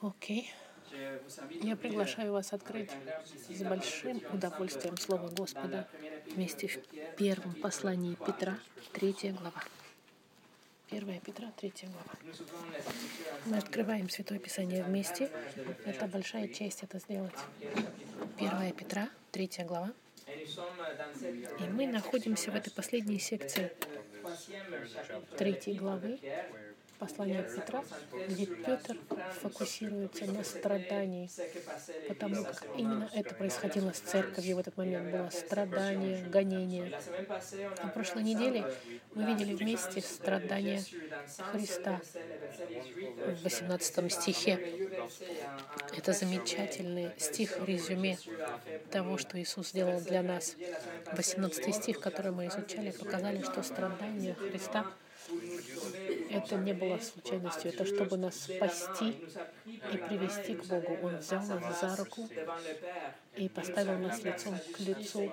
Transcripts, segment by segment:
Окей. Я приглашаю вас открыть с большим удовольствием Слово Господа вместе в первом послании Петра, третья глава. Первая Петра, третья глава. Мы открываем Святое Писание вместе. Это большая честь это сделать. Первая Петра, третья глава. И мы находимся в этой последней секции третьей главы послания Петра, где Петр фокусируется на страдании, потому как именно это происходило с церковью в этот момент. Было страдание, гонение. На прошлой неделе мы видели вместе страдания Христа в 18 стихе. Это замечательный стих, резюме того, что Иисус сделал для нас. 18 стих, который мы изучали, показали, что страдания Христа это не было случайностью, это чтобы нас спасти и привести к Богу. Он взял нас за руку и поставил нас лицом к лицу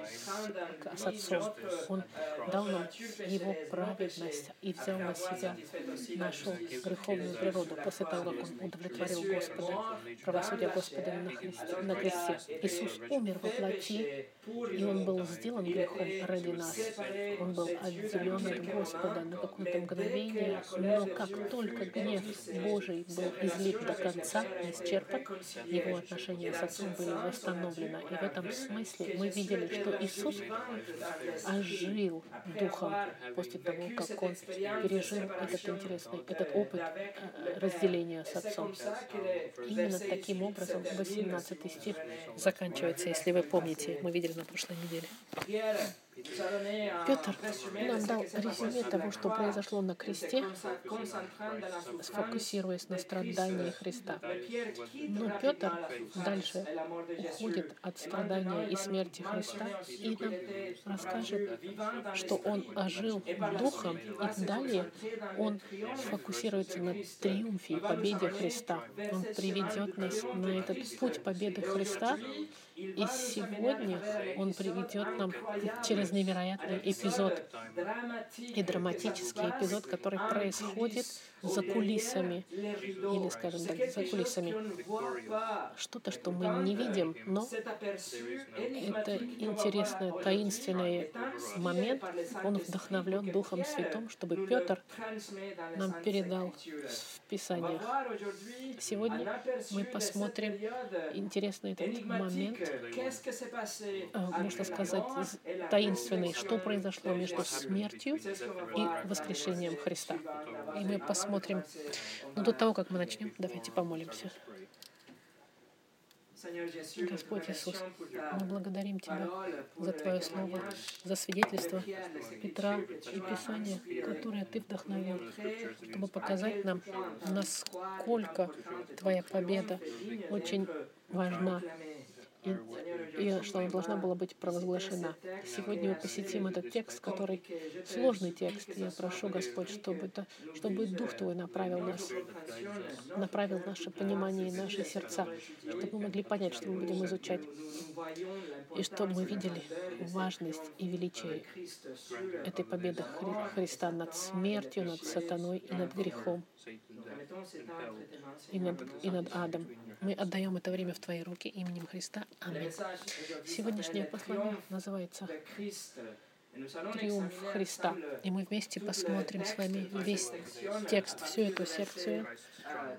с, Отцом. Он дал нам Его праведность и взял на себя нашу греховную природу после того, как Он удовлетворил Господа, правосудие Господа на, Христе, на кресте. Иисус умер во плоти, и Он был сделан грехом ради нас. Он был отделен от Господа на какое-то мгновение, но как только гнев Божий был излит до конца, исчерпан, его отношения с Отцом были восстановлены. И в этом смысле мы видели, что Иисус ожил Духом после того, как Он пережил этот интересный, этот опыт э, разделения с Отцом. Именно таким образом 18 стих заканчивается, если вы помните, мы видели на прошлой неделе. Петр нам дал резюме того, что произошло на кресте, сфокусируясь на страдании Христа. Но Петр дальше уходит от страдания и смерти Христа и нам расскажет, что он ожил духом, и далее он фокусируется на триумфе и победе Христа. Он приведет нас на этот путь победы Христа, и сегодня он приведет нам через невероятный эпизод. И драматический эпизод, который происходит за кулисами, или, скажем так, за кулисами. Что-то, что мы не видим, но это интересный, таинственный момент. Он вдохновлен Духом Святым, чтобы Петр нам передал в Писаниях. Сегодня мы посмотрим интересный этот момент, а, можно сказать, таинственный, что произошло между смертью и воскрешением Христа. И мы посмотрим, посмотрим. Но до того, как мы начнем, давайте помолимся. Господь Иисус, мы благодарим Тебя за Твое Слово, за свидетельство Петра и Писания, которое Ты вдохновил, чтобы показать нам, насколько Твоя победа очень важна и, и что она должна была быть провозглашена. Сегодня мы посетим этот текст, который сложный текст. Я прошу, Господь, чтобы, это, чтобы Дух Твой направил нас, направил наше понимание и наши сердца, чтобы мы могли понять, что мы будем изучать, и чтобы мы видели важность и величие этой победы Хри Христа над смертью, над сатаной и над грехом, и над, и над адом. Мы отдаем это время в Твои руки именем Христа. Аминь. Сегодняшнее послание называется «Триумф Христа». И мы вместе посмотрим с вами весь текст, всю эту секцию,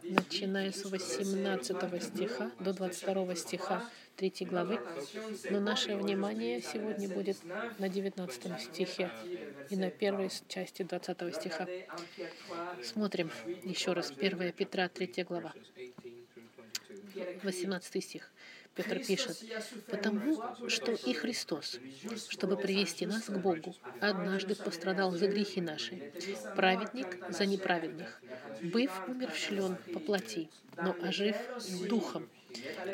начиная с 18 стиха до 22 стиха 3 главы. Но наше внимание сегодня будет на 19 стихе и на первой части 20 стиха. Смотрим еще раз 1 Петра, 3 глава. 18 стих. Петр пишет, «Потому что и Христос, чтобы привести нас к Богу, однажды пострадал за грехи наши, праведник за неправедных, быв умерщвлен по плоти, но ожив духом,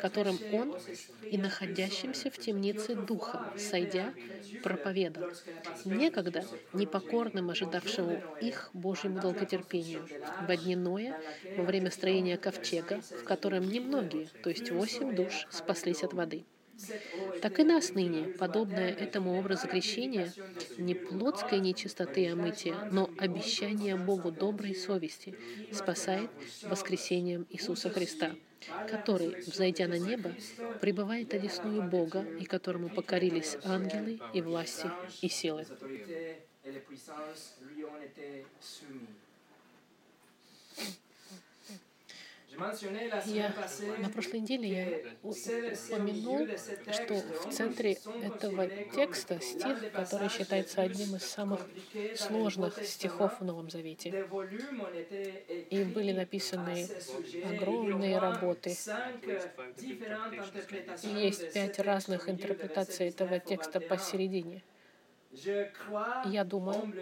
которым он и находящимся в темнице духом, сойдя, проповедал, некогда непокорным ожидавшему их Божьему долготерпению, в дни Ноя, во время строения ковчега, в котором немногие, то есть восемь душ, спаслись от воды. Так и нас ныне, подобное этому образу крещения, не плотской нечистоты омытия, но обещание Богу доброй совести спасает воскресением Иисуса Христа, который, взойдя на небо, пребывает одесную Бога, и которому покорились ангелы и власти и силы. Я на прошлой неделе я упомянул, что в центре этого текста стих, который считается одним из самых сложных стихов в Новом Завете. И были написаны огромные работы. И есть пять разных интерпретаций этого текста посередине. Я думаю,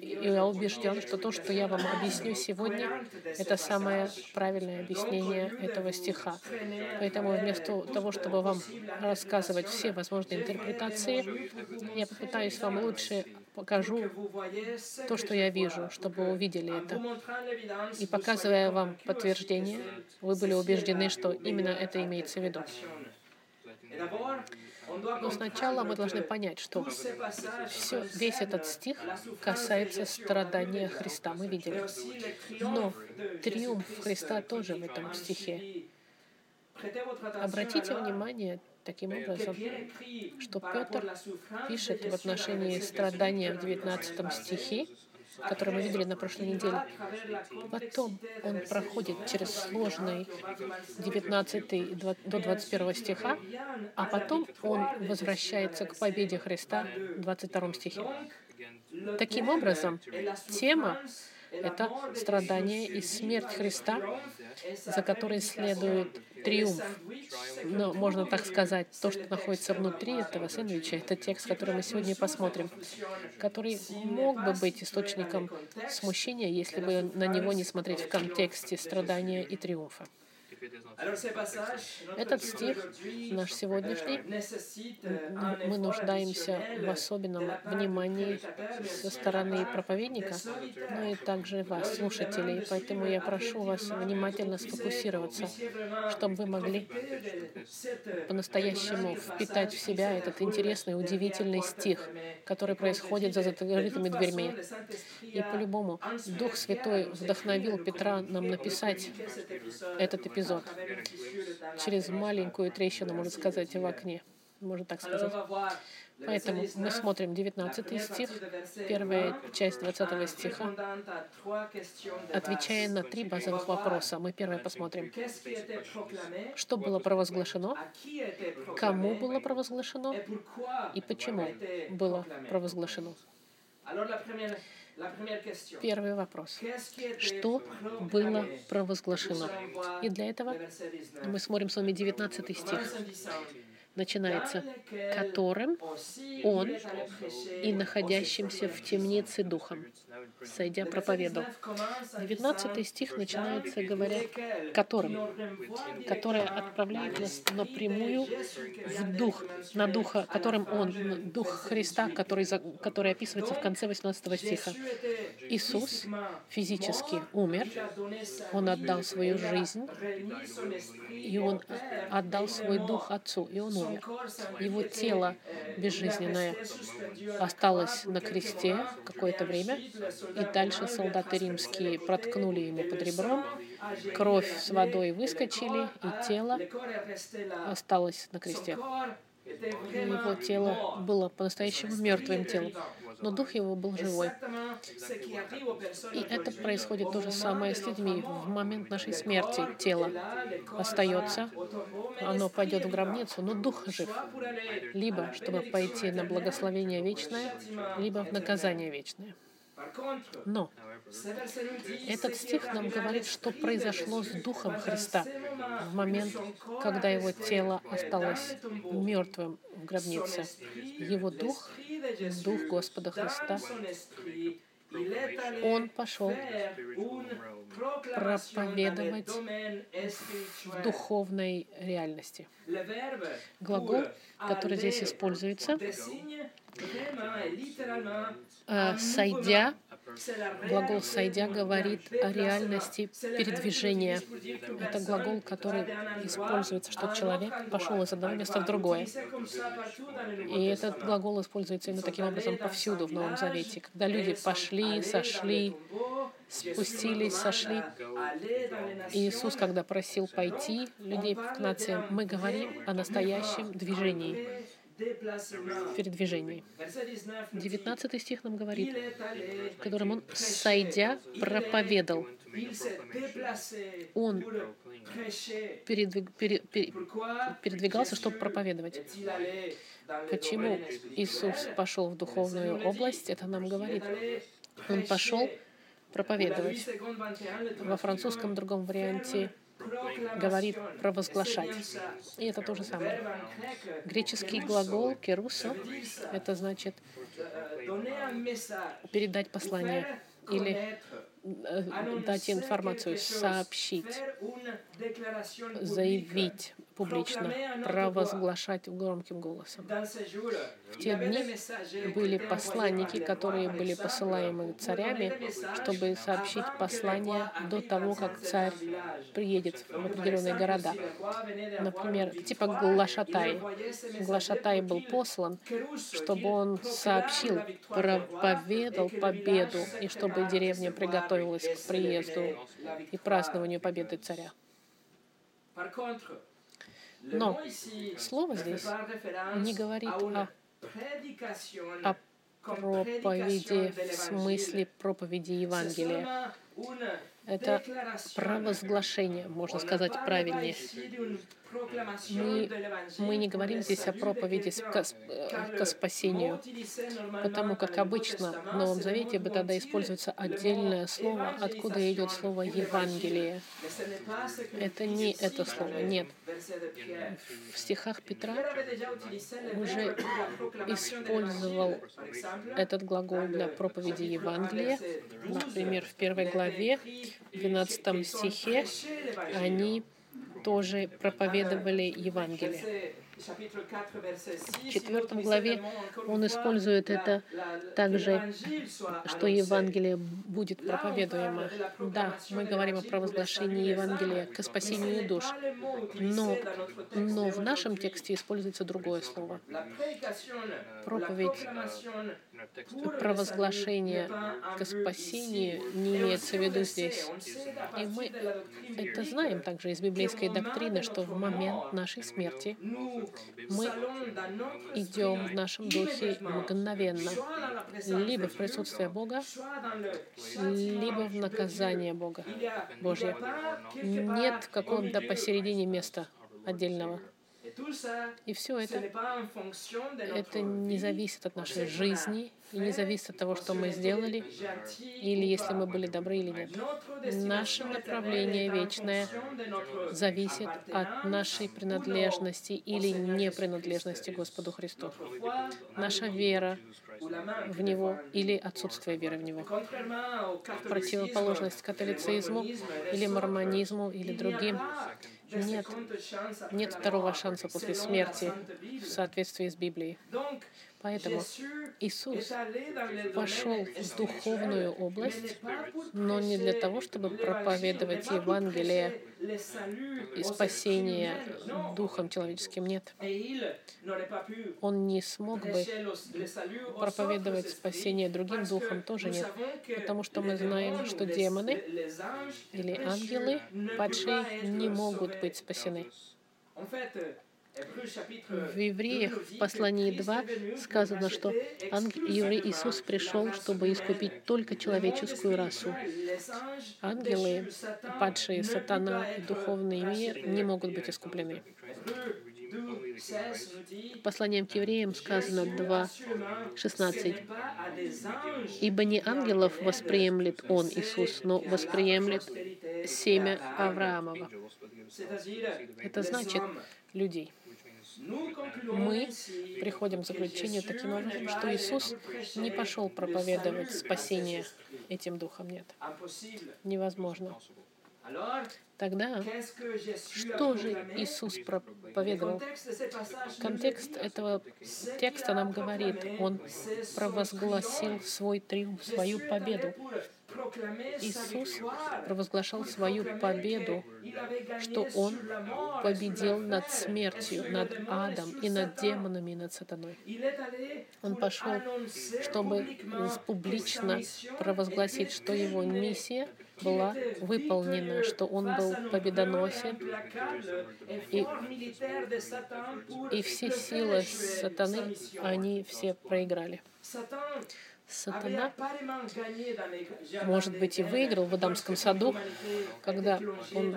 я убежден, что то, что я вам объясню сегодня, это самое правильное объяснение этого стиха. Поэтому вместо того, чтобы вам рассказывать все возможные интерпретации, я попытаюсь вам лучше покажу то, что я вижу, чтобы вы увидели это. И показывая вам подтверждение, вы были убеждены, что именно это имеется в виду. Но сначала мы должны понять, что все, весь этот стих касается страдания Христа. Мы видели. Но триумф Христа тоже в этом стихе. Обратите внимание таким образом, что Петр пишет в отношении страдания в 19 стихе, который мы видели на прошлой неделе. Потом он проходит через сложный 19 до 21 стиха, а потом он возвращается к победе Христа в 22 стихе. Таким образом, тема — это страдание и смерть Христа, за которой следует триумф. Но можно так сказать, то, что находится внутри этого сэндвича, это текст, который мы сегодня посмотрим, который мог бы быть источником смущения, если бы на него не смотреть в контексте страдания и триумфа. Этот стих, наш сегодняшний, мы нуждаемся в особенном внимании со стороны проповедника, но и также вас, слушателей. Поэтому я прошу вас внимательно сфокусироваться, чтобы вы могли по-настоящему впитать в себя этот интересный, удивительный стих, который происходит за закрытыми дверьми. И по-любому Дух Святой вдохновил Петра нам написать этот эпизод через маленькую трещину, можно сказать, в окне. Можно так сказать. Поэтому мы смотрим 19 стих, первая часть 20 стиха, отвечая на три базовых вопроса. Мы первое посмотрим. Что было провозглашено, кому было провозглашено и почему было провозглашено. Первый вопрос. Что было провозглашено? И для этого мы смотрим с вами 19 стих. начинается, которым он и находящимся в темнице духом, сойдя проповедовал. 19 стих начинается, говоря, которым, которое отправляет нас напрямую в дух, на духа, которым он, дух Христа, который, который описывается в конце 18 стиха. Иисус физически умер, он отдал свою жизнь, и он отдал свой дух Отцу, и он умер. Его тело безжизненное осталось на кресте какое-то время, и дальше солдаты римские проткнули ему под ребром, кровь с водой выскочили, и тело осталось на кресте. Его тело было по-настоящему мертвым телом но дух его был живой. И это происходит то же самое с людьми. В момент нашей смерти тело остается, оно пойдет в гробницу, но дух жив. Либо, чтобы пойти на благословение вечное, либо в наказание вечное. Но этот стих нам говорит, что произошло с Духом Христа в момент, когда его тело осталось мертвым в гробнице. Его Дух, Дух Господа Христа, он пошел проповедовать в духовной реальности. Глагол, который здесь используется, сойдя Глагол «сойдя» говорит о реальности передвижения. Это глагол, который используется, что человек пошел из одного места в другое. И этот глагол используется именно таким образом повсюду в Новом Завете. Когда люди пошли, сошли, спустились, сошли. И Иисус, когда просил пойти людей к нациям, мы говорим о настоящем движении передвижении. 19 стих нам говорит, в котором он, сойдя, проповедал. Он передвиг, пере, пере, передвигался, чтобы проповедовать. Почему Иисус пошел в духовную область, это нам говорит. Он пошел проповедовать. Во французском другом варианте говорит провозглашать. И это то же самое. Греческий глагол «керусо» — это значит передать послание или э, дать информацию, сообщить, заявить, публично провозглашать громким голосом. В те дни были посланники, которые были посылаемы царями, чтобы сообщить послание до того, как царь приедет в определенные города. Например, типа Глашатай. Глашатай был послан, чтобы он сообщил, проповедал победу, и чтобы деревня приготовилась к приезду и празднованию победы царя. Но слово здесь не говорит о, о проповеди в смысле проповеди Евангелия. Это провозглашение, можно сказать правильнее. Мы, мы не говорим здесь о проповеди к, к спасению, потому как обычно в Новом Завете бы тогда используется отдельное слово, откуда идет слово Евангелие. Это не это слово, нет. В стихах Петра уже использовал этот глагол для проповеди Евангелия. Например, в первой главе, в 12 стихе, они тоже проповедовали Евангелие. В четвертом главе он использует это также, что Евангелие будет проповедуемо. Да, мы говорим о провозглашении Евангелия к спасению душ, но, но в нашем тексте используется другое слово. Проповедь провозглашение к спасению не имеется в виду здесь. И мы это знаем также из библейской доктрины, что в момент нашей смерти мы идем в нашем духе мгновенно, либо в присутствие Бога, либо в наказание Бога, Божье. Нет какого-то посередине места отдельного. И все это, это не зависит от нашей жизни, и не зависит от того, что мы сделали, или если мы были добры или нет. Наше направление вечное зависит от нашей принадлежности или непринадлежности Господу Христу. Наша вера в Него или отсутствие веры в Него. Противоположность католицизму или мормонизму или другим нет, нет второго шанса после смерти в соответствии с Библией. Поэтому Иисус пошел в духовную область, но не для того, чтобы проповедовать Евангелие и спасение духом человеческим. Нет. Он не смог бы проповедовать спасение другим духом, тоже нет. Потому что мы знаем, что демоны или ангелы падшие не могут быть спасены. В Евреях, в послании 2, сказано, что еврей Иисус пришел, чтобы искупить только человеческую расу. Ангелы, падшие сатана и духовный мир не могут быть искуплены. Посланием к евреям сказано 2.16. «Ибо не ангелов восприемлет Он, Иисус, но восприемлет семя Авраамова». Это значит людей мы приходим к заключению таким образом, что Иисус не пошел проповедовать спасение этим духом. Нет. Невозможно. Тогда что же Иисус проповедовал? Контекст этого текста нам говорит, Он провозгласил свой триумф, свою победу. Иисус провозглашал свою победу, что Он победил над смертью, над адом и над демонами, и над сатаной. Он пошел, чтобы публично провозгласить, что Его миссия была выполнена, что Он был победоносен, и, и все силы сатаны, они все проиграли. Сатана, может быть, и выиграл в Адамском саду, когда он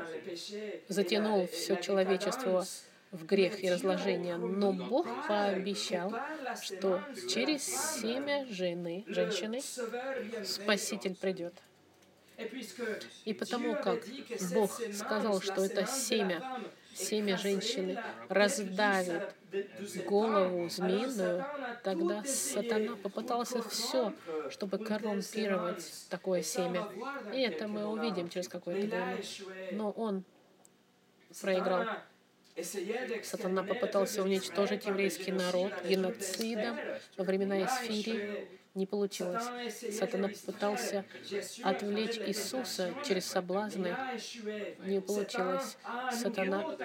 затянул все человечество в грех и разложение. Но Бог пообещал, что через семя жены, женщины Спаситель придет. И потому как Бог сказал, что это семя семя женщины раздавит голову змеиную, тогда сатана попытался все, чтобы коррумпировать такое семя. И это мы увидим через какое-то время. Но он проиграл. Сатана попытался уничтожить еврейский народ геноцидом во времена Исфирии, не получилось. Сатана пытался отвлечь Иисуса через соблазны. Не получилось. Сатана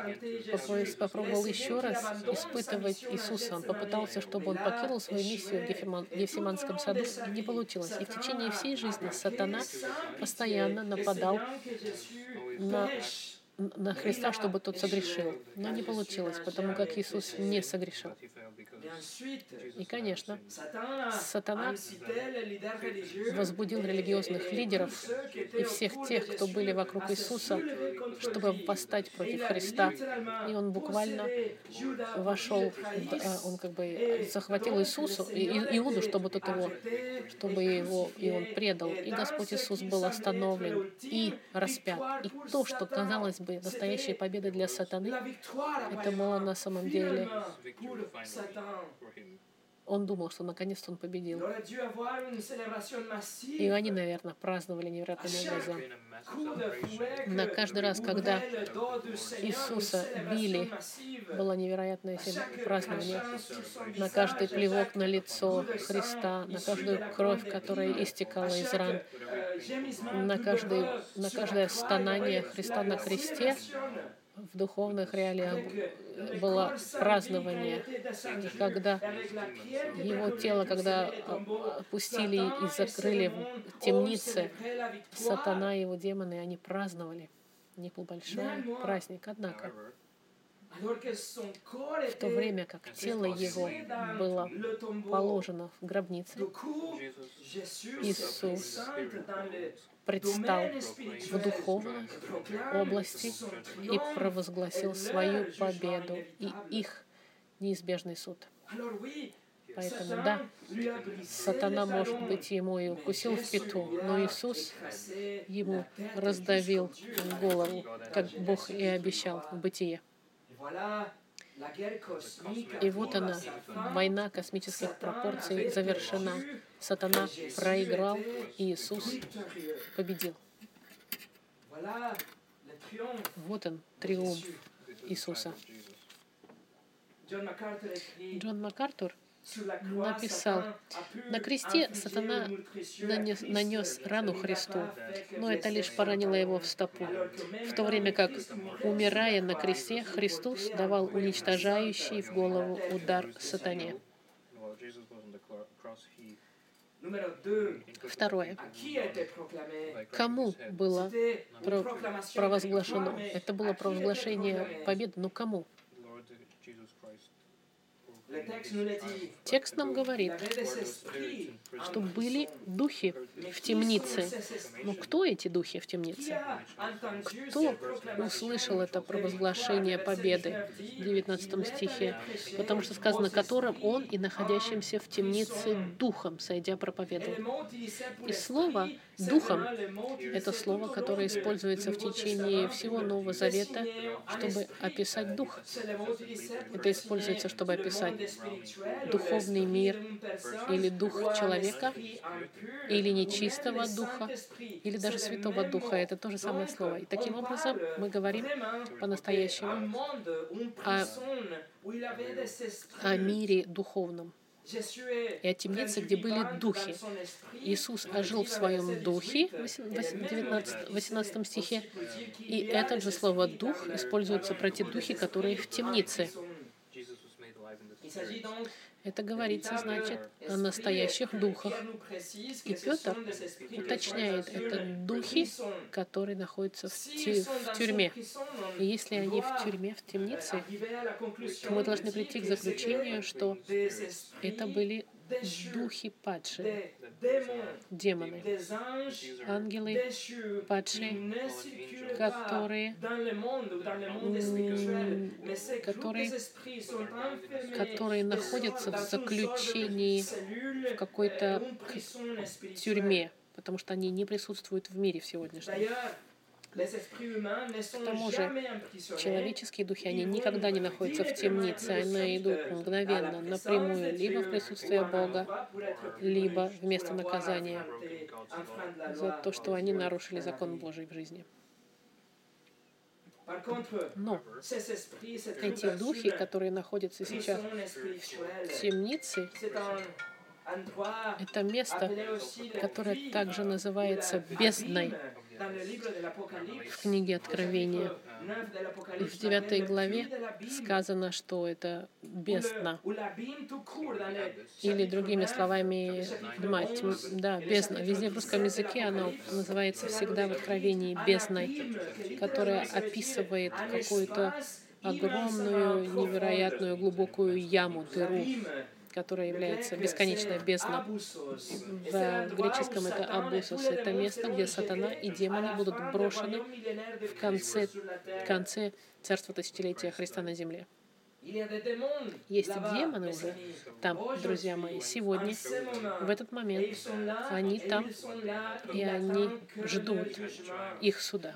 попробовал еще раз испытывать Иисуса. Он попытался, чтобы он покинул свою миссию в Гефсиманском саду. Не получилось. И в течение всей жизни Сатана постоянно нападал на на Христа, чтобы тот согрешил. Но не получилось, потому как Иисус не согрешил. И, конечно, сатана возбудил религиозных лидеров и всех тех, кто были вокруг Иисуса, чтобы восстать против Христа. И он буквально вошел, он как бы захватил Иисусу, Иуду, чтобы тот его, чтобы его, и он предал. И Господь Иисус был остановлен и распят. И то, что казалось бы настоящей победой для сатаны, это было на самом деле он думал, что наконец-то он победил. И они, наверное, праздновали невероятным образом. На каждый раз, когда Иисуса били, было невероятное празднование. На каждый плевок на лицо Христа, на каждую кровь, которая истекала из ран, на, каждый, на каждое стонание Христа на кресте, в духовных реалиях было празднование, когда его тело, когда опустили и закрыли в темнице, сатана и его демоны, они праздновали. У них был большой праздник. Однако, в то время как тело его было положено в гробнице, Иисус предстал в духовной области и провозгласил свою победу и их неизбежный суд. Поэтому, да, сатана, может быть, ему и укусил в пету, но Иисус ему раздавил голову, как Бог и обещал в бытие. И вот она, война космических пропорций завершена. Сатана проиграл, и Иисус победил. Вот он, триумф Иисуса. Джон МакАртур написал, на кресте сатана нанес, нанес рану Христу, но это лишь поранило его в стопу, в то время как, умирая на кресте, Христос давал уничтожающий в голову удар сатане. Второе. Кому было провозглашено? Это было провозглашение победы, но кому? Текст нам говорит, что были духи в темнице. Но кто эти духи в темнице? Кто услышал это провозглашение победы в 19 стихе? Потому что сказано, которым он и находящимся в темнице духом, сойдя проповедовал. И слово Духом — это слово, которое используется в течение всего Нового Завета, чтобы описать Дух. Это используется, чтобы описать духовный мир или Дух человека, или нечистого Духа, или даже Святого Духа. Это то же самое слово. И таким образом мы говорим по-настоящему о, о мире духовном и о темнице, где были духи. Иисус ожил в своем духе, в 19, 18 стихе, и это же слово «дух» используется про те духи, которые в темнице. Это говорится, значит, о настоящих духах. И Петр уточняет, это духи, которые находятся в, тюрьме. И если они в тюрьме, в темнице, то мы должны прийти к заключению, что это были духи падшие, демоны, ангелы падшие, которые, которые, которые находятся в заключении в какой-то тюрьме, потому что они не присутствуют в мире в сегодняшнем. К тому же, человеческие духи, они никогда не находятся в темнице, они идут мгновенно, напрямую, либо в присутствие Бога, либо вместо наказания за то, что они нарушили закон Божий в жизни. Но эти духи, которые находятся сейчас в темнице, это место, которое также называется бездной в книге Откровения. И в девятой главе сказано, что это бездна. Или другими словами, да, бездна. Везде в русском языке оно называется всегда в Откровении бездной, которая описывает какую-то огромную, невероятную, глубокую яму, дыру, которая является бесконечной бездна. В греческом это абусос. Это место, где сатана и демоны будут брошены в конце, конце царства тысячелетия Христа на земле. Есть демоны уже там, друзья мои, сегодня, в этот момент. Они там, и они ждут их суда.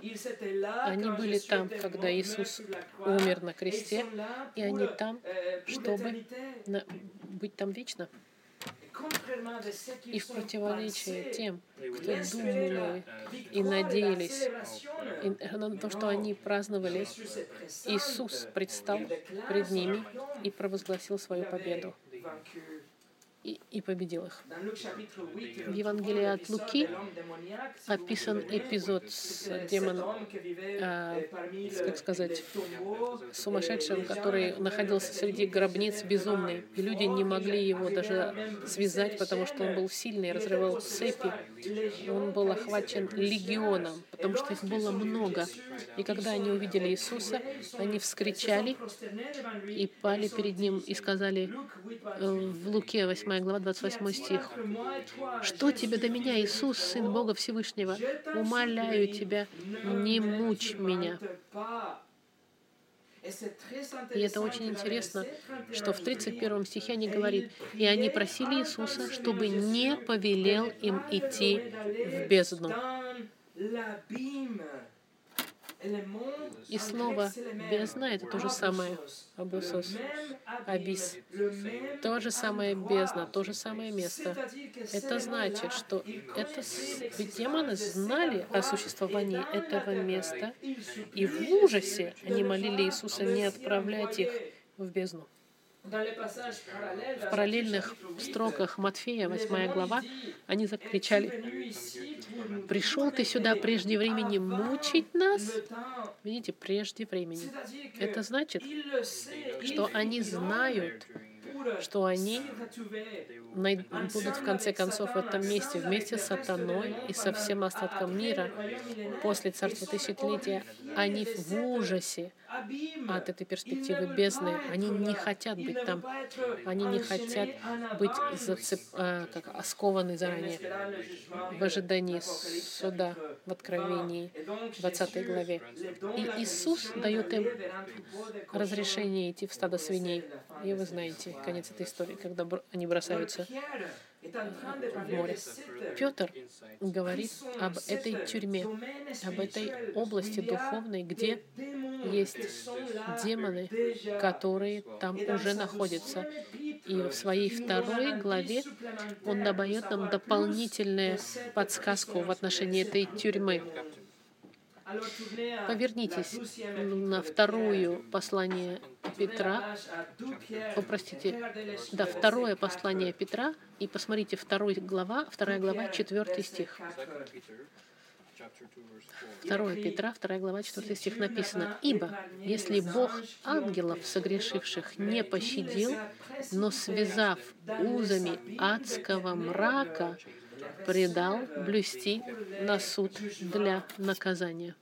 Они были там, когда Иисус умер на кресте, и они там, чтобы быть там вечно. И в противоречие тем, кто думали и надеялись. и на то, что они праздновали, Иисус предстал пред ними и провозгласил свою победу и, и победил их. В Евангелии от Луки описан эпизод с демоном, э, как сказать, сумасшедшим, который находился среди гробниц безумный. И люди не могли его даже связать, потому что он был сильный, разрывал цепи. Он был охвачен легионом, потому что их было много. И когда они увидели Иисуса, они вскричали и пали перед Ним и сказали э, в Луке 8 глава 28 стих. «Что тебе до меня, Иисус, Сын Бога Всевышнего? Умоляю тебя, не мучь меня». И это очень интересно, что в 31 стихе они говорит, «И они просили Иисуса, чтобы не повелел им идти в бездну». И слово «бездна» — это то же самое «абусос», «абис». То же самое «бездна», то же самое место. Это значит, что это... Ведь демоны знали о существовании этого места, и в ужасе они молили Иисуса не отправлять их в бездну. В параллельных строках Матфея, 8 глава, они закричали, «Пришел ты сюда прежде времени мучить нас?» Видите, прежде времени. Это значит, что они знают, что они будут в конце концов в этом месте вместе с сатаной и со всем остатком мира после царства тысячелетия. Они в ужасе от этой перспективы бездны. Они не хотят быть там. Они не хотят быть зацеп... а, как, оскованы заранее в ожидании суда в Откровении 20 главе. И Иисус дает им разрешение идти в стадо свиней. И вы знаете конец этой истории, когда они бросаются в море. Петр говорит об этой тюрьме, об этой области духовной, где есть демоны, которые там уже находятся. И в своей второй главе он дает нам дополнительную подсказку в отношении этой тюрьмы. Повернитесь на вторую послание Петра, попростите, да, второе послание Петра, и посмотрите второй глава, вторая глава, четвертый стих. 2 Петра, 2 глава, 4 стих написано, «Ибо, если Бог ангелов, согрешивших, не пощадил, но связав узами адского мрака, предал блюсти на суд для наказания».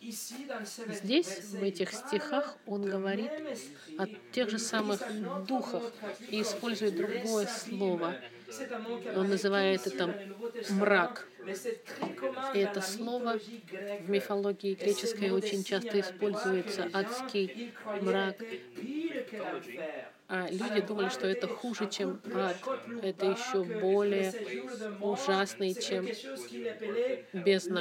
Здесь, в этих стихах, он говорит о тех же самых духах и использует другое слово. Он называет это мрак. И это слово в мифологии греческой очень часто используется. Адский мрак. А люди думали, что это хуже, чем ад. Это еще более ужасный, чем бездна.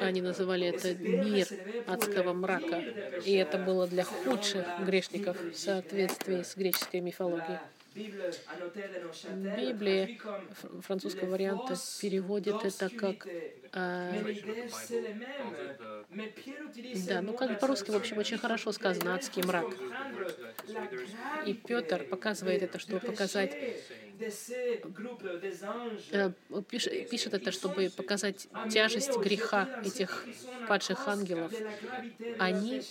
Они называли это мир адского мрака. И это было для худших грешников в соответствии с греческой мифологией. Библия французского варианта переводит это как а, да, ну как по-русски, в общем, очень хорошо сказано «адский мрак». И Петр показывает это, чтобы показать Э, пишет, пишет это, чтобы показать тяжесть греха этих падших ангелов. Они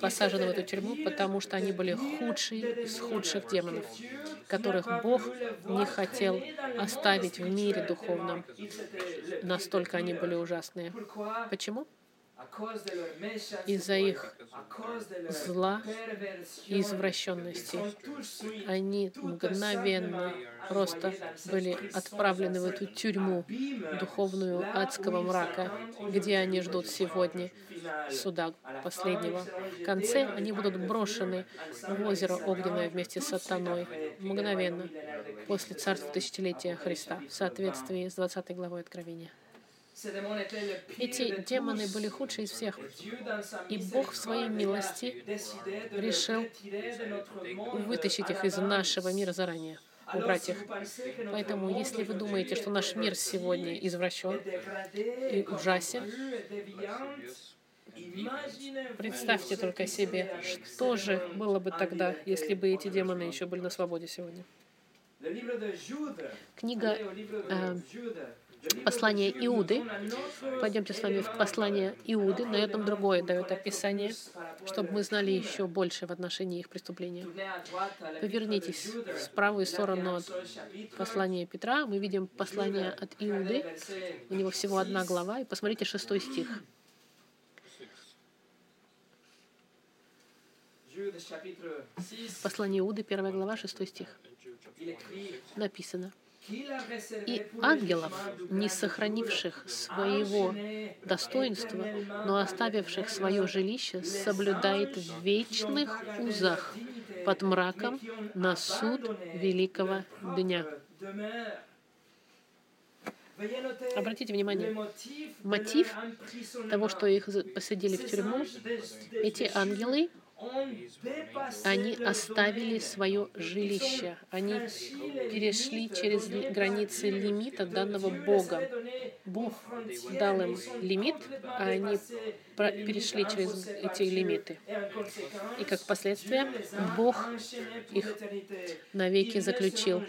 посажены в эту тюрьму, потому что они были худшие из худших демонов, которых Бог не хотел оставить в мире духовном. Настолько они были ужасные. Почему? из-за их зла и извращенности. Они мгновенно просто были отправлены в эту тюрьму духовную адского мрака, где они ждут сегодня суда последнего. В конце они будут брошены в озеро огненное вместе с сатаной мгновенно после царства тысячелетия Христа в соответствии с 20 главой Откровения. Эти демоны были худшие из всех. И Бог в своей милости решил вытащить их из нашего мира заранее убрать их. Поэтому, если вы думаете, что наш мир сегодня извращен и ужасен, представьте только себе, что же было бы тогда, если бы эти демоны еще были на свободе сегодня. Книга э, послание Иуды. Пойдемте с вами в послание Иуды, но этом другое дает описание, чтобы мы знали еще больше в отношении их преступления. Повернитесь в правую сторону от послания Петра. Мы видим послание от Иуды. У него всего одна глава. И посмотрите шестой стих. Послание Иуды, первая глава, шестой стих. Написано и ангелов, не сохранивших своего достоинства, но оставивших свое жилище, соблюдает в вечных узах под мраком на суд великого дня. Обратите внимание, мотив того, что их посадили в тюрьму, эти ангелы они оставили свое жилище. Они перешли через границы лимита данного Богом. Бог дал им лимит, а они перешли через эти лимиты. И как последствие Бог их навеки заключил.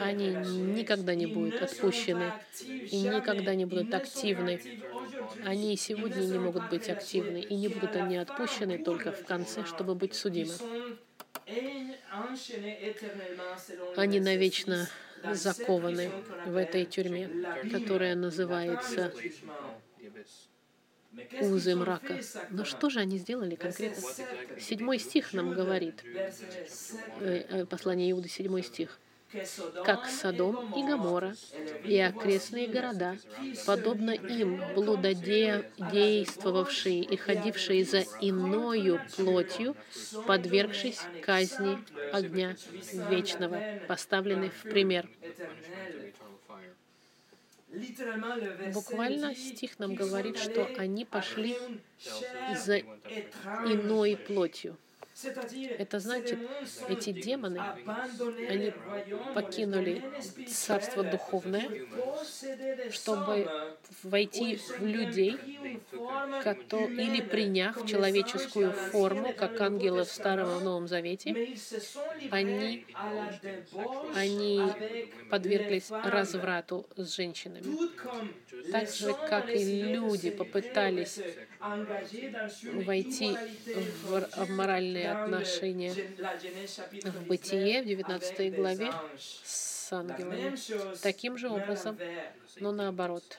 Они никогда не будут отпущены и никогда не будут активны. Они сегодня не могут быть активны, и не будут они отпущены только в конце, чтобы быть судимы. Они навечно закованы в этой тюрьме, которая называется узы мрака. Но что же они сделали конкретно? Седьмой стих нам говорит, э, э, послание Иуды, седьмой стих. Как Содом и Гомора и окрестные города, подобно им блудодействовавшие и ходившие за иною плотью, подвергшись казни огня вечного, поставленный в пример. Буквально стих нам говорит, что они пошли за иной плотью. Это значит, эти демоны, они покинули царство духовное, чтобы войти в людей, или приняв человеческую форму, как ангелы в Старом и Новом Завете, они, они подверглись разврату с женщинами. Так же, как и люди попытались войти в моральные отношения в Бытие, в 19 главе, с ангелами. Таким же образом, но наоборот.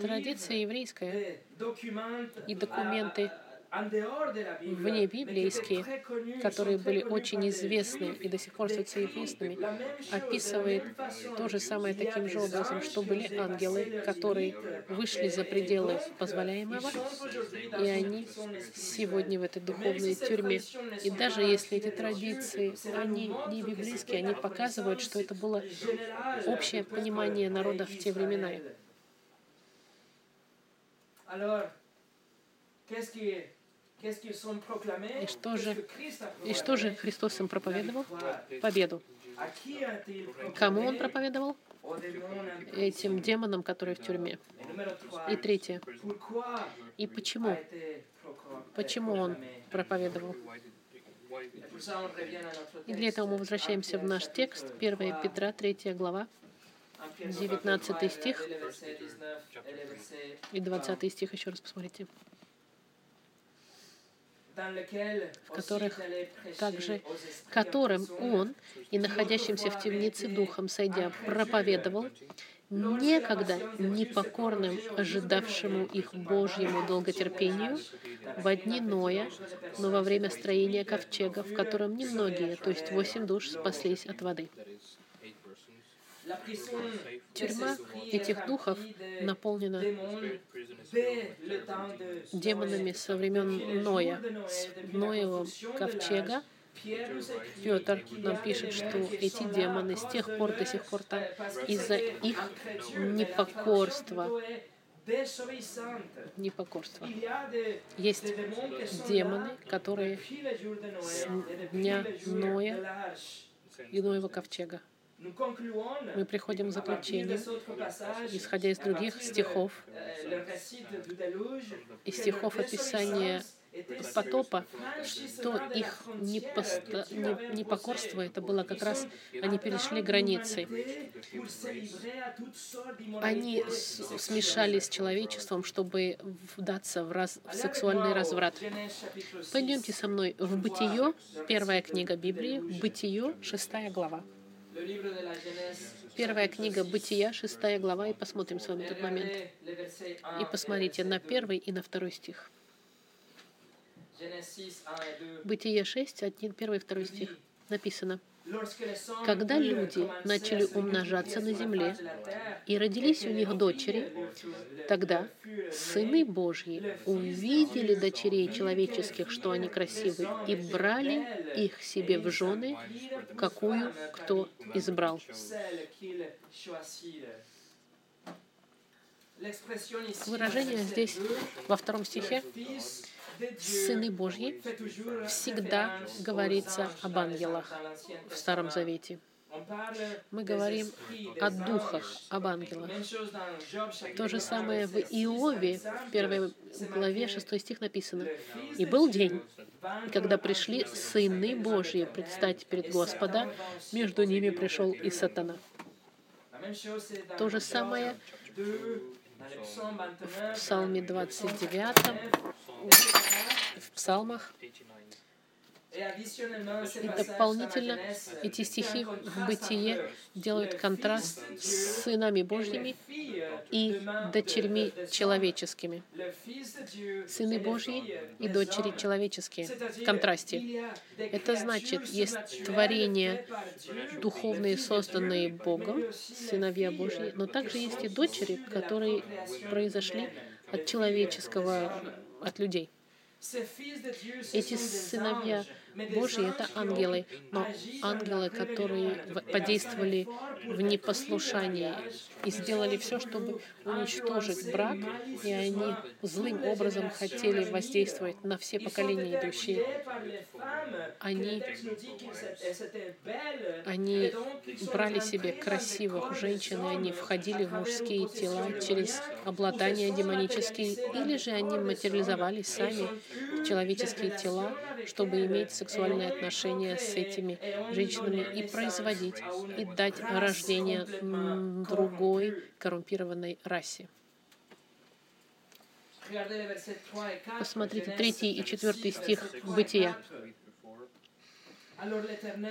Традиция еврейская и документы вне библейские, которые были очень известны и до сих пор остаются известными, описывает то же самое таким же образом, что были ангелы, которые вышли за пределы позволяемого, и они сегодня в этой духовной тюрьме. И даже если эти традиции, они не библейские, они показывают, что это было общее понимание народа в те времена. Alors, qu'est-ce qui est и что же, и что же Христос им проповедовал? Победу. Кому Он проповедовал? Этим демонам, которые в тюрьме. И третье. И почему? Почему Он проповедовал? И для этого мы возвращаемся в наш текст, 1 Петра, 3 глава, 19 стих и 20 стих, еще раз посмотрите в которых также которым он и находящимся в темнице духом сойдя проповедовал некогда непокорным, ожидавшему их Божьему долготерпению, в дни Ноя, но во время строения ковчега, в котором немногие, то есть восемь душ, спаслись от воды. Тюрьма этих духов наполнена демонами со времен Ноя, с Ноевого ковчега. Петр нам пишет, что эти демоны с тех пор до сих пор там из-за их непокорства. непокорства. Есть демоны, которые с дня Ноя и Ноева ковчега мы приходим к заключению, исходя из других стихов, из стихов описания потопа, что их непокорство это было как раз, они перешли границы. Они смешались с человечеством, чтобы вдаться в, раз... в сексуальный разврат. Пойдемте со мной в Бытие, первая книга Библии, Бытие, шестая глава. Первая книга Бытия, шестая глава, и посмотрим с вами этот момент. И посмотрите на первый и на второй стих. Бытие 6, 1, 1 и 2 стих. Написано. Когда люди начали умножаться на земле и родились у них дочери, тогда сыны Божьи увидели дочерей человеческих, что они красивы, и брали их себе в жены, какую кто избрал. Выражение здесь во втором стихе сыны Божьи, всегда говорится об ангелах в Старом Завете. Мы говорим о духах, об ангелах. То же самое в Иове, в первой главе, 6 стих написано. «И был день, когда пришли сыны Божьи предстать перед Господа, между ними пришел и сатана». То же самое в Псалме 29, в Псалмах, И дополнительно эти стихи в Бытие делают контраст с сынами Божьими и дочерьми человеческими. Сыны Божьи и дочери человеческие в контрасте. Это значит, есть творения духовные, созданные Богом, сыновья Божьи, но также есть и дочери, которые произошли от человеческого, от людей. Эти сыновья Божьи — это ангелы, но ангелы, которые подействовали в непослушании и сделали все, чтобы уничтожить брак, и они злым образом хотели воздействовать на все поколения идущие. Они, они брали себе красивых женщин, и они входили в мужские тела через обладание демонические, или же они материализовались сами в человеческие тела, чтобы иметь сексуальные отношения с этими женщинами и производить, и дать рождение другой коррумпированной расе. Посмотрите третий и четвертый стих Бытия.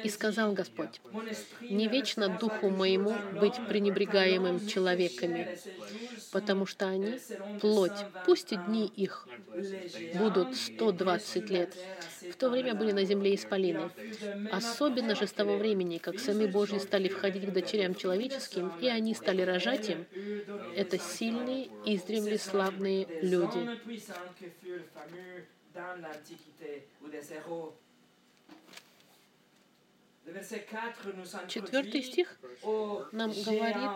И сказал Господь, «Не вечно духу моему быть пренебрегаемым человеками, потому что они — плоть, пусть и дни их будут 120 лет». В то время были на земле исполины. Особенно же с того времени, как сами Божьи стали входить к дочерям человеческим, и они стали рожать им, это сильные, издревле славные люди. Четвертый стих нам говорит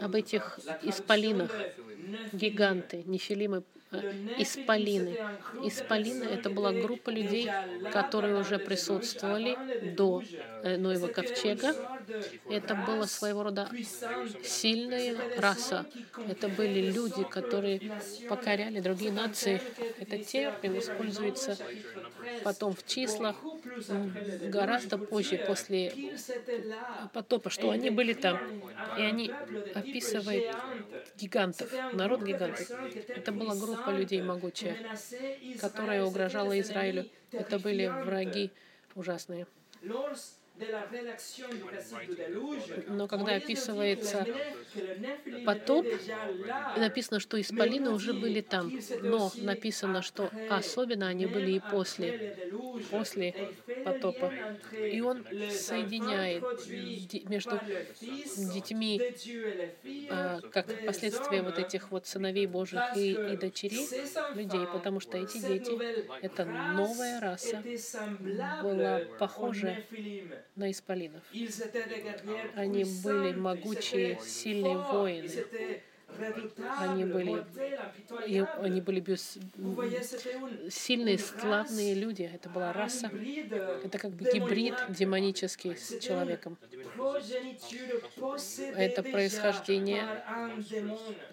об этих исполинах, гиганты, нефилимы, исполины. Исполины — это была группа людей, которые уже присутствовали до э, Ноева ковчега. Это была своего рода сильная раса. Это были люди, которые покоряли другие нации. Этот термин используется потом в числах гораздо позже, после потопа, что они были там. И они описывают гигантов, народ гигантов. Это была группа людей могучая, которая угрожала Израилю. Это были враги ужасные. Но когда описывается потоп, написано, что исполины уже были там. Но написано, что особенно они были и после, после потопа. И он соединяет между детьми, а, как последствия вот этих вот сыновей Божьих и, и дочерей людей, потому что эти дети — это новая раса, была похожа на исполинов. Они были могучие, сильные воины. Они были, и они были без, сильные, славные люди. Это была раса. Это как бы гибрид демонический с человеком. Это происхождение,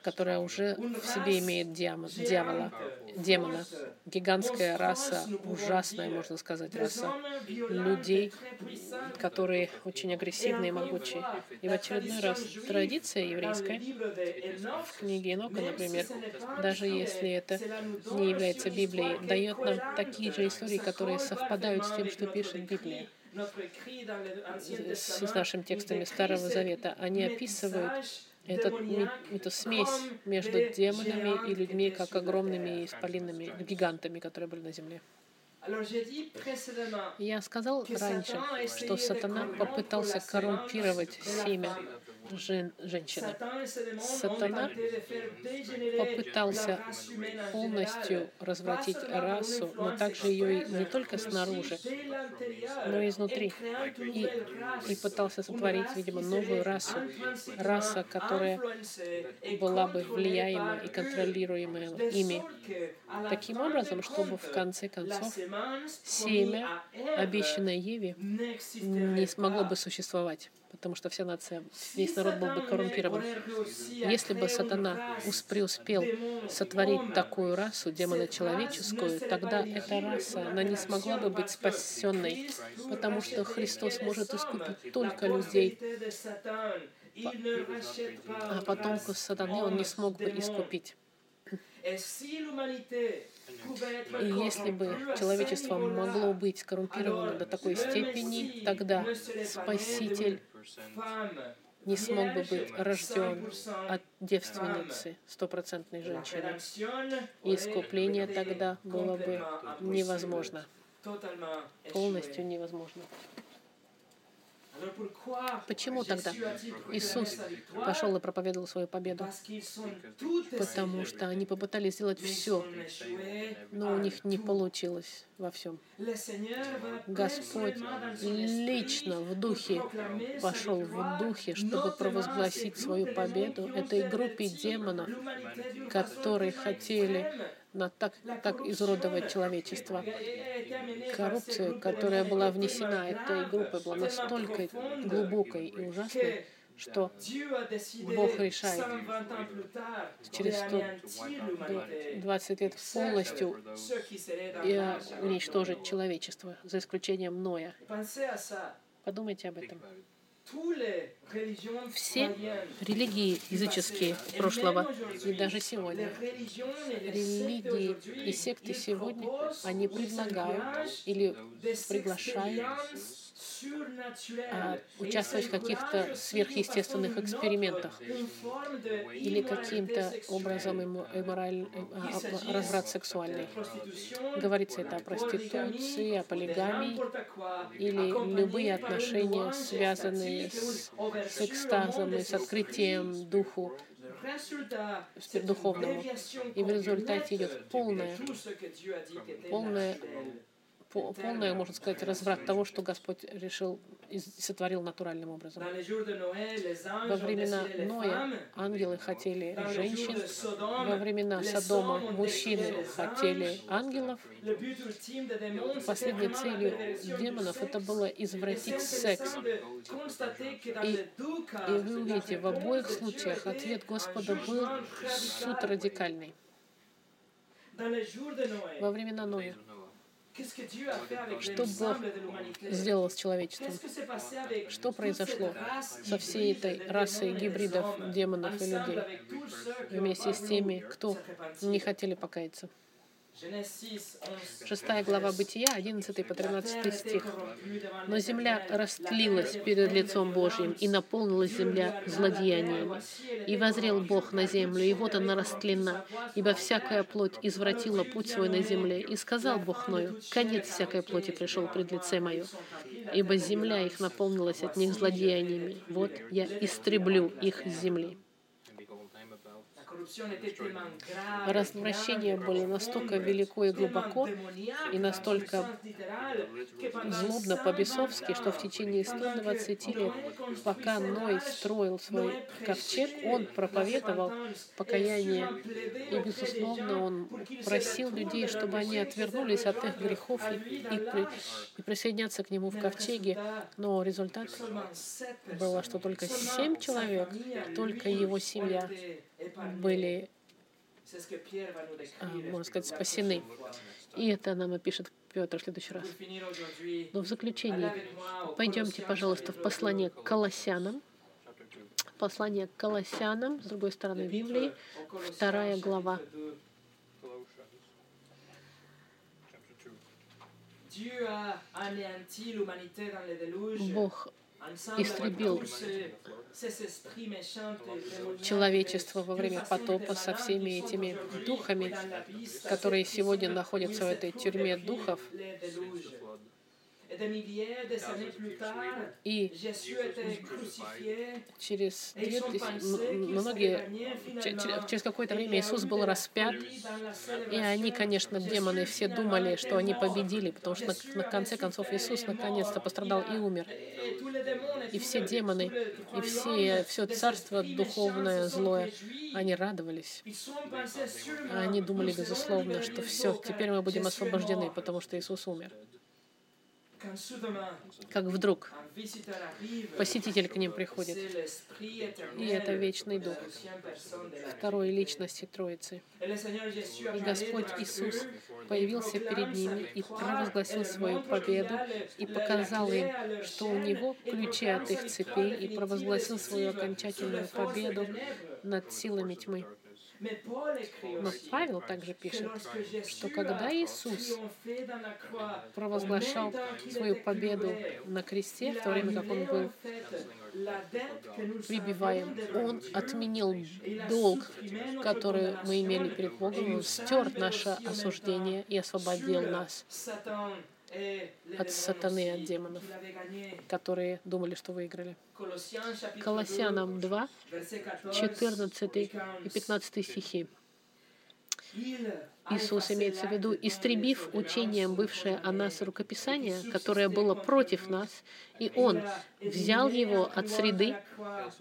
которое уже в себе имеет дьявола, демона. Гигантская раса, ужасная, можно сказать, раса людей, которые очень агрессивные и могучие. И в очередной раз традиция еврейская в книге Инока, например, даже если это не является Библией, дает нам такие же истории, которые совпадают с тем, что пишет Библия с нашими текстами Старого Завета. Они описывают этот, эту смесь между демонами и людьми, как огромными исполинными, гигантами, которые были на земле. Я сказал раньше, что сатана попытался коррумпировать семя жен, женщины. Сатана попытался полностью развратить расу, но также ее не только снаружи, но и изнутри. И, и пытался сотворить, видимо, новую расу. Раса, которая была бы влияема и контролируема ими. Таким образом, чтобы в конце концов семя, обещанное Еве, не смогло бы существовать потому что вся нация, весь народ был бы коррумпирован. Если бы сатана преуспел сотворить такую расу, демона человеческую, тогда эта раса, она не смогла бы быть спасенной, потому что Христос может искупить только людей, а потомков сатаны он не смог бы искупить. И если бы человечество могло быть скоррумпировано до такой степени, тогда Спаситель не смог бы быть рожден от девственницы, стопроцентной женщины. И искупление тогда было бы невозможно, полностью невозможно. Почему тогда Иисус пошел и проповедовал свою победу? Потому что они попытались сделать все, но у них не получилось во всем. Господь лично в духе пошел в духе, чтобы провозгласить свою победу этой группе демонов, которые хотели на так, так изуродовать человечество. Коррупция, которая была внесена этой группой, была настолько глубокой и ужасной, что Бог решает через 120 лет полностью и уничтожить человечество, за исключением Ноя. Подумайте об этом. Все религии языческие прошлого и даже сегодня, религии и секты сегодня, они предлагают или приглашают а, участвовать в каких-то сверхъестественных экспериментах. или каким-то образом иммораль, а, разврат сексуальный. Говорится это о проституции, о полигамии или любые отношения, связанные с, с экстазом и с открытием духу. Духовному. И в результате идет полное, полное полное, можно сказать, разврат того, что Господь решил и сотворил натуральным образом. Во времена Ноя ангелы хотели женщин, во времена Содома мужчины хотели ангелов. Последней целью демонов это было извратить секс. И, и вы увидите, в обоих случаях ответ Господа был суд радикальный. Во времена Ноя что Бог сделал с человечеством? Что произошло со всей этой расой гибридов, демонов и людей вместе с теми, кто не хотели покаяться? Шестая глава Бытия, 11 по 13 стих. «Но земля растлилась перед лицом Божьим, и наполнилась земля злодеяниями. И возрел Бог на землю, и вот она растлена, ибо всякая плоть извратила путь свой на земле. И сказал Бог Ною, конец всякой плоти пришел пред лице мое, ибо земля их наполнилась от них злодеяниями. Вот я истреблю их с земли». Развращение было настолько велико и глубоко, и настолько злобно по-бесовски, что в течение 120 лет, пока Ной строил свой ковчег, он проповедовал покаяние. И, безусловно, он просил людей, чтобы они отвернулись от их грехов и, и, при, и присоединяться к нему в ковчеге. Но результат было, что только семь человек, только его семья были, а, можно сказать, спасены. И это нам и пишет Петр в следующий раз. Но в заключение пойдемте, пожалуйста, в послание к Колоссянам. Послание к Колоссянам, с другой стороны Библии, вторая глава. Бог истребил человечество во время потопа со всеми этими духами, которые сегодня находятся в этой тюрьме духов. И через две многие, через какое-то время Иисус был распят, и они, конечно, демоны все думали, что они победили, потому что на, на конце концов Иисус наконец-то пострадал и умер. И все демоны, и все, все царство духовное, злое, они радовались. Они думали, безусловно, что все, теперь мы будем освобождены, потому что Иисус умер как вдруг посетитель к ним приходит. И это вечный дух второй личности Троицы. И Господь Иисус появился перед ними и провозгласил свою победу и показал им, что у Него ключи от их цепей и провозгласил свою окончательную победу над силами тьмы. Но Павел также пишет, что когда Иисус провозглашал свою победу на кресте, в то время как он был прибиваем, он отменил долг, который мы имели перед Богом, он стер наше осуждение и освободил нас от сатаны, от демонов, которые думали, что выиграли. Колоссянам 2, 14 и 15 стихи. Иисус имеется в виду, истребив учением бывшее о нас рукописание, которое было против нас, и Он взял его от среды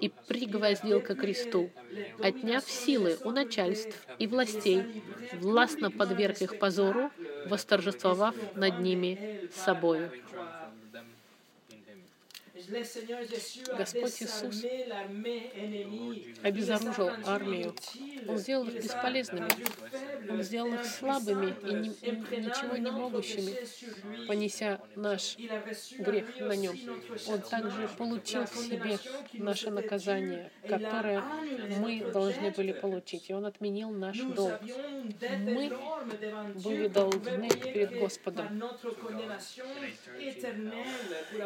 и пригвоздил ко кресту, отняв силы у начальств и властей, властно подверг их позору, восторжествовав над ними собою. Господь Иисус обезоружил армию. Он сделал их бесполезными. Он сделал их слабыми и ни, ничего не могущими, понеся наш грех на нем. Он также получил в себе наше наказание, которое мы должны были получить. И Он отменил наш долг. Мы были должны перед Господом.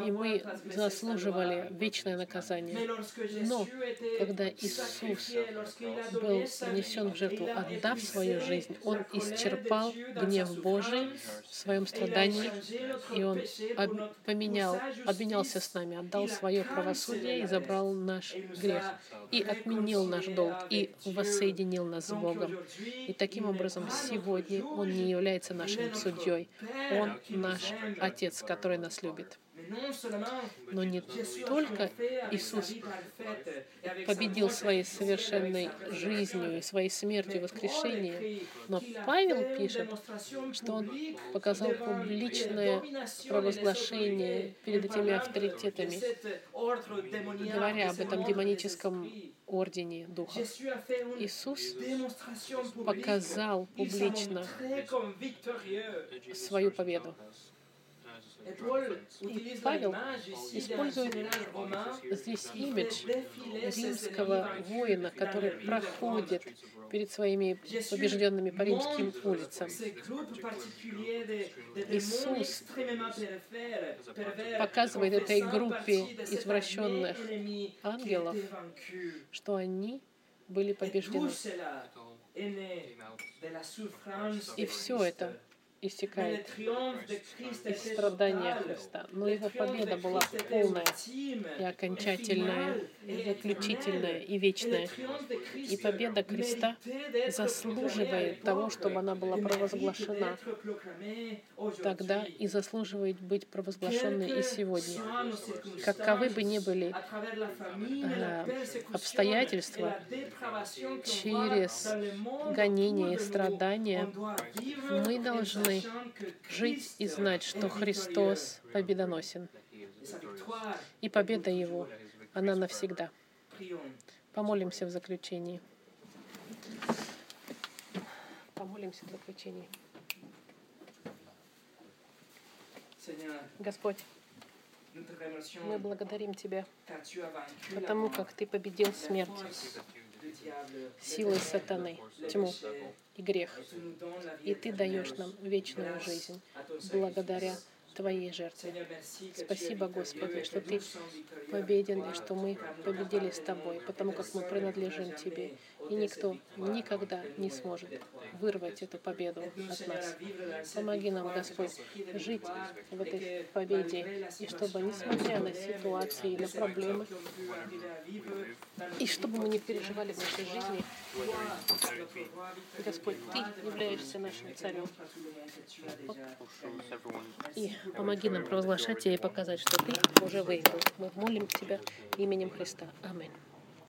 И мы заслуживаем заслуживали вечное наказание. Но когда Иисус был принесен в жертву, отдав свою жизнь, Он исчерпал гнев Божий в своем страдании, и Он поменял, обменялся с нами, отдал свое правосудие и забрал наш грех, и отменил наш долг, и воссоединил нас с Богом. И таким образом сегодня Он не является нашим судьей, Он наш Отец, который нас любит. Но не только Иисус победил своей совершенной жизнью и своей смертью и воскрешением, но Павел пишет, что он показал публичное провозглашение перед этими авторитетами, говоря об этом демоническом ордене Духа. Иисус показал публично свою победу. И Павел использует здесь имидж римского воина, который проходит перед своими побежденными по римским улицам. Иисус показывает этой группе извращенных ангелов, что они были побеждены. И все это истекает из страдания Христа. Но Его победа была полная и окончательная, и заключительная и вечная. И победа Христа заслуживает того, чтобы она была провозглашена тогда и заслуживает быть провозглашенной и сегодня. Каковы бы ни были э, обстоятельства, через гонения и страдания мы должны должны жить и знать, что Христос победоносен. И победа Его, она навсегда. Помолимся в заключении. Помолимся в заключении. Господь, мы благодарим Тебя, потому как Ты победил смерть силой сатаны, тьму и грех. И Ты даешь нам вечную жизнь благодаря Твоей жертве. Спасибо, Господи, что Ты победен и что мы победили с Тобой, потому как мы принадлежим Тебе. И никто никогда не сможет вырвать эту победу от нас. Помоги нам, Господь, жить в этой победе, и чтобы, несмотря на ситуации и на проблемы, и чтобы мы не переживали в нашей жизни, Господь, Ты являешься нашим царем. И помоги нам провозглашать Тебя и показать, что Ты уже выиграл. Мы молим Тебя именем Христа. Аминь.